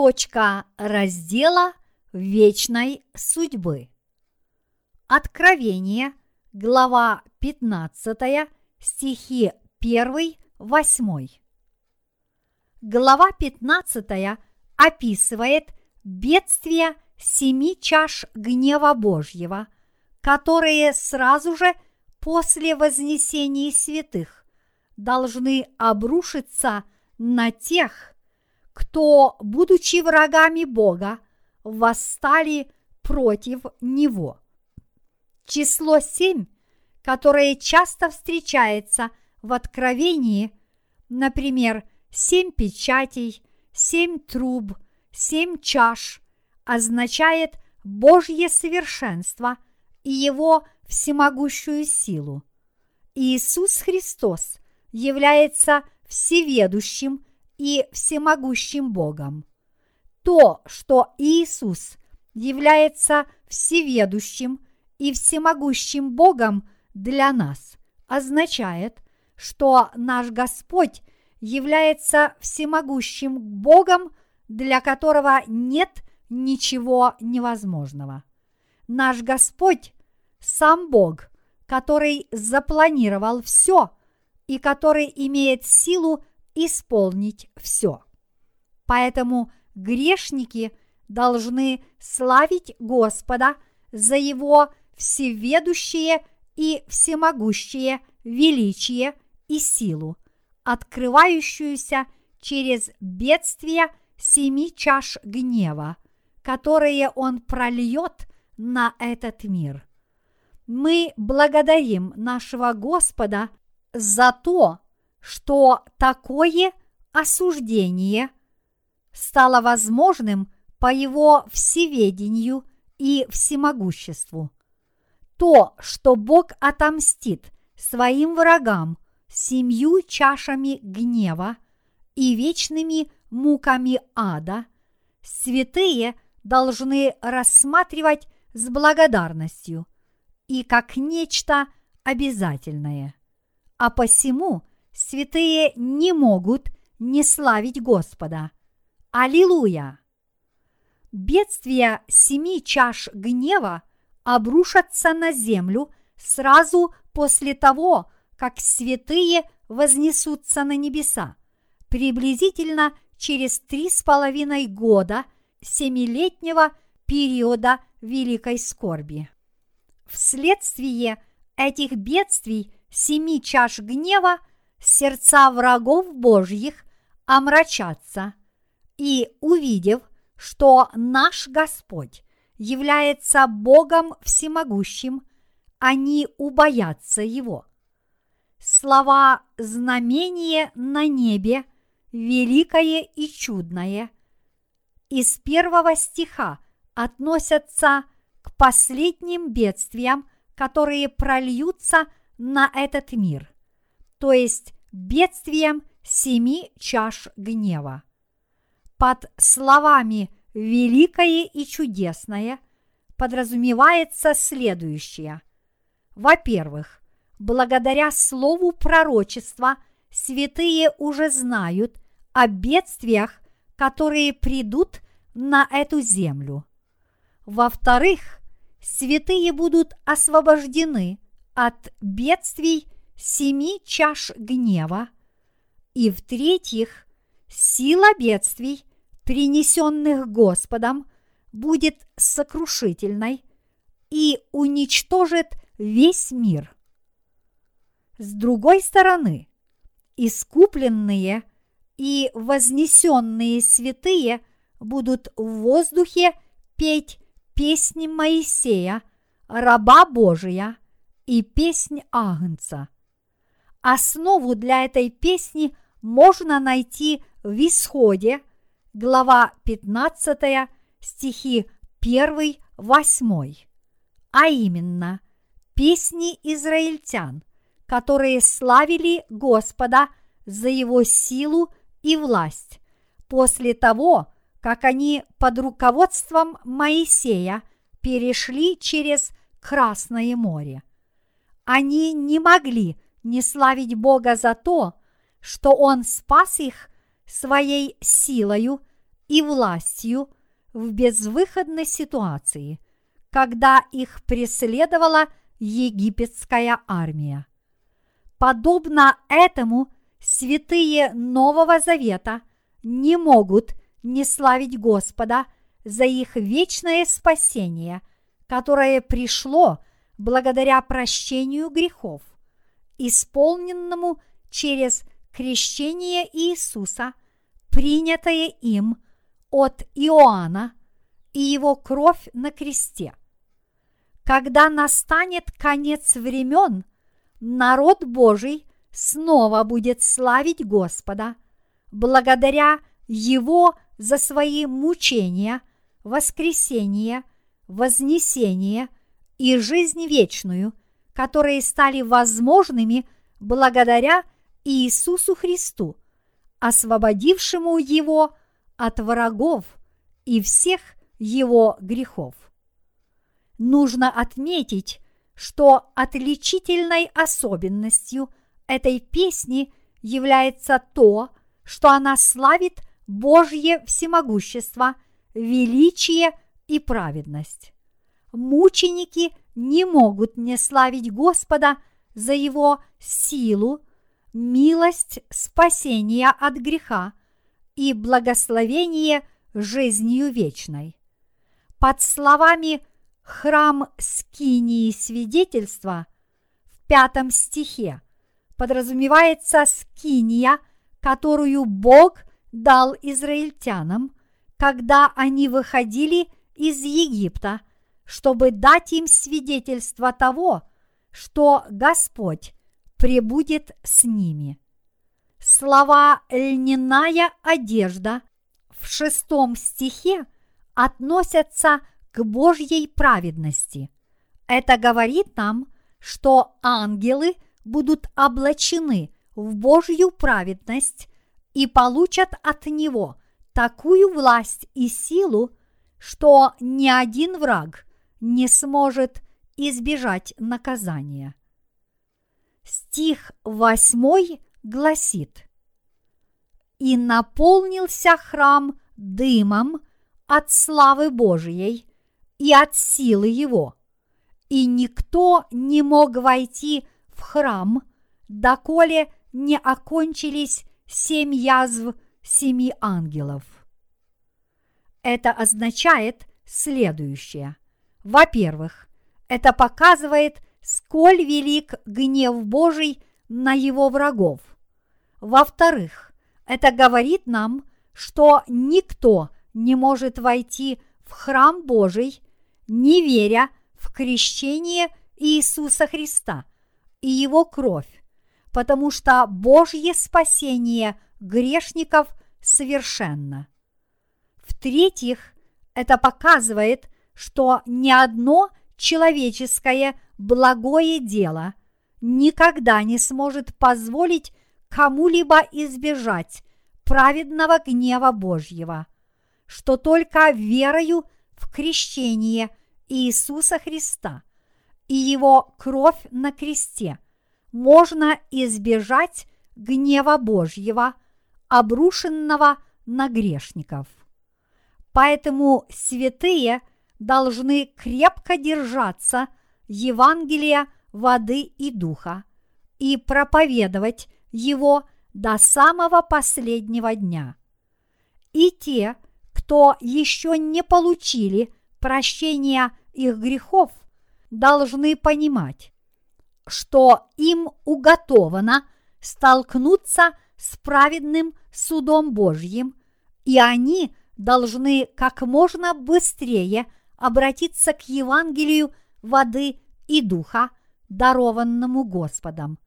Точка раздела вечной судьбы. Откровение, глава 15, стихи 1-8. Глава 15 описывает бедствие семи чаш гнева Божьего, которые сразу же после вознесения святых должны обрушиться на тех, кто, будучи врагами Бога, восстали против Него. Число семь, которое часто встречается в Откровении, например, семь печатей, семь труб, семь чаш, означает Божье совершенство и Его всемогущую силу. Иисус Христос является всеведущим и всемогущим Богом. То, что Иисус является всеведущим и всемогущим Богом для нас, означает, что наш Господь является всемогущим Богом, для которого нет ничего невозможного. Наш Господь – сам Бог, который запланировал все и который имеет силу исполнить все. Поэтому грешники должны славить Господа за Его всеведущее и всемогущее величие и силу, открывающуюся через бедствия семи чаш гнева, которые Он прольет на этот мир. Мы благодарим нашего Господа за то, что такое осуждение стало возможным по его всеведению и всемогуществу. То, что Бог отомстит своим врагам семью чашами гнева и вечными муками ада, святые должны рассматривать с благодарностью и как нечто обязательное. А посему святые не могут не славить Господа. Аллилуйя! Бедствия семи чаш гнева обрушатся на землю сразу после того, как святые вознесутся на небеса, приблизительно через три с половиной года семилетнего периода великой скорби. Вследствие этих бедствий семи чаш гнева сердца врагов Божьих омрачатся, и увидев, что наш Господь является Богом всемогущим, они убоятся Его. Слова «знамение на небе» великое и чудное. Из первого стиха относятся к последним бедствиям, которые прольются на этот мир – то есть бедствием семи чаш гнева. Под словами «великое и чудесное» подразумевается следующее. Во-первых, благодаря слову пророчества святые уже знают о бедствиях, которые придут на эту землю. Во-вторых, святые будут освобождены от бедствий семи чаш гнева, и в-третьих, сила бедствий, принесенных Господом, будет сокрушительной и уничтожит весь мир. С другой стороны, искупленные и вознесенные святые будут в воздухе петь песни Моисея, раба Божия, и песнь Агнца – Основу для этой песни можно найти в Исходе, глава 15, стихи 1-8, а именно песни израильтян, которые славили Господа за его силу и власть после того, как они под руководством Моисея перешли через Красное море. Они не могли не славить Бога за то, что Он спас их своей силою и властью в безвыходной ситуации, когда их преследовала египетская армия. Подобно этому святые Нового Завета не могут не славить Господа за их вечное спасение, которое пришло благодаря прощению грехов, исполненному через крещение Иисуса, принятое им от Иоанна и его кровь на кресте. Когда настанет конец времен, народ Божий снова будет славить Господа, благодаря Его за свои мучения, воскресение, вознесение и жизнь вечную, которые стали возможными благодаря Иисусу Христу, освободившему его от врагов и всех его грехов. Нужно отметить, что отличительной особенностью этой песни является то, что она славит Божье всемогущество, величие и праведность. Мученики не могут не славить Господа за его силу, милость спасения от греха и благословение жизнью вечной. Под словами «храм скинии свидетельства» в пятом стихе подразумевается скиния, которую Бог дал израильтянам, когда они выходили из Египта, чтобы дать им свидетельство того, что Господь пребудет с ними. Слова «льняная одежда» в шестом стихе относятся к Божьей праведности. Это говорит нам, что ангелы будут облачены в Божью праведность и получат от Него такую власть и силу, что ни один враг не сможет избежать наказания. Стих восьмой гласит «И наполнился храм дымом от славы Божией и от силы его, и никто не мог войти в храм, доколе не окончились семь язв семи ангелов. Это означает следующее. Во-первых, это показывает, сколь велик гнев Божий на его врагов. Во-вторых, это говорит нам, что никто не может войти в храм Божий, не веря в крещение Иисуса Христа и Его кровь, потому что Божье спасение грешников совершенно. В-третьих, это показывает, что ни одно человеческое благое дело никогда не сможет позволить кому-либо избежать праведного гнева Божьего, что только верою в крещение Иисуса Христа и Его кровь на кресте можно избежать гнева Божьего, обрушенного на грешников. Поэтому святые должны крепко держаться Евангелия воды и духа и проповедовать его до самого последнего дня. И те, кто еще не получили прощения их грехов, должны понимать, что им уготовано столкнуться с праведным судом Божьим, и они должны как можно быстрее обратиться к Евангелию воды и духа, дарованному Господом.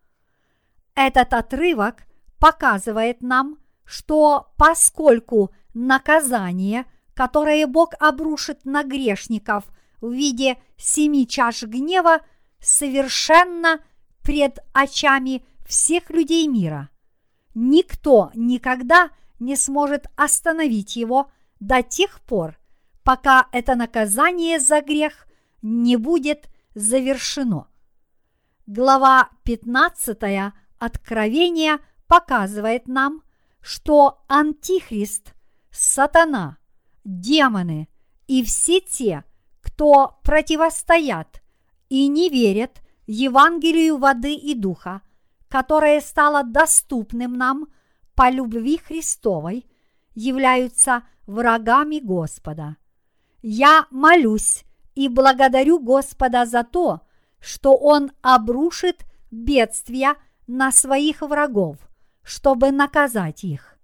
Этот отрывок показывает нам, что поскольку наказание, которое Бог обрушит на грешников в виде семи чаш гнева, совершенно пред очами всех людей мира, никто никогда не сможет остановить его до тех пор, пока это наказание за грех не будет завершено. Глава 15 Откровения показывает нам, что Антихрист сатана, демоны и все те, кто противостоят и не верят Евангелию воды и духа, которое стало доступным нам по любви Христовой, являются врагами Господа. Я молюсь и благодарю Господа за то, что Он обрушит бедствия на своих врагов, чтобы наказать их.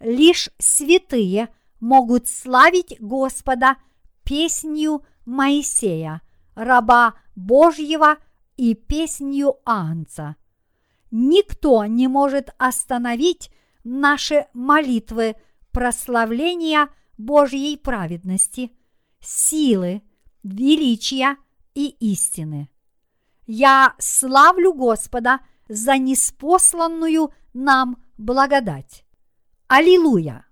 Лишь святые могут славить Господа песнью Моисея, раба Божьего и песнью Анца. Никто не может остановить наши молитвы прославления Божьей праведности, силы, величия и истины. Я славлю Господа за неспосланную нам благодать. Аллилуйя!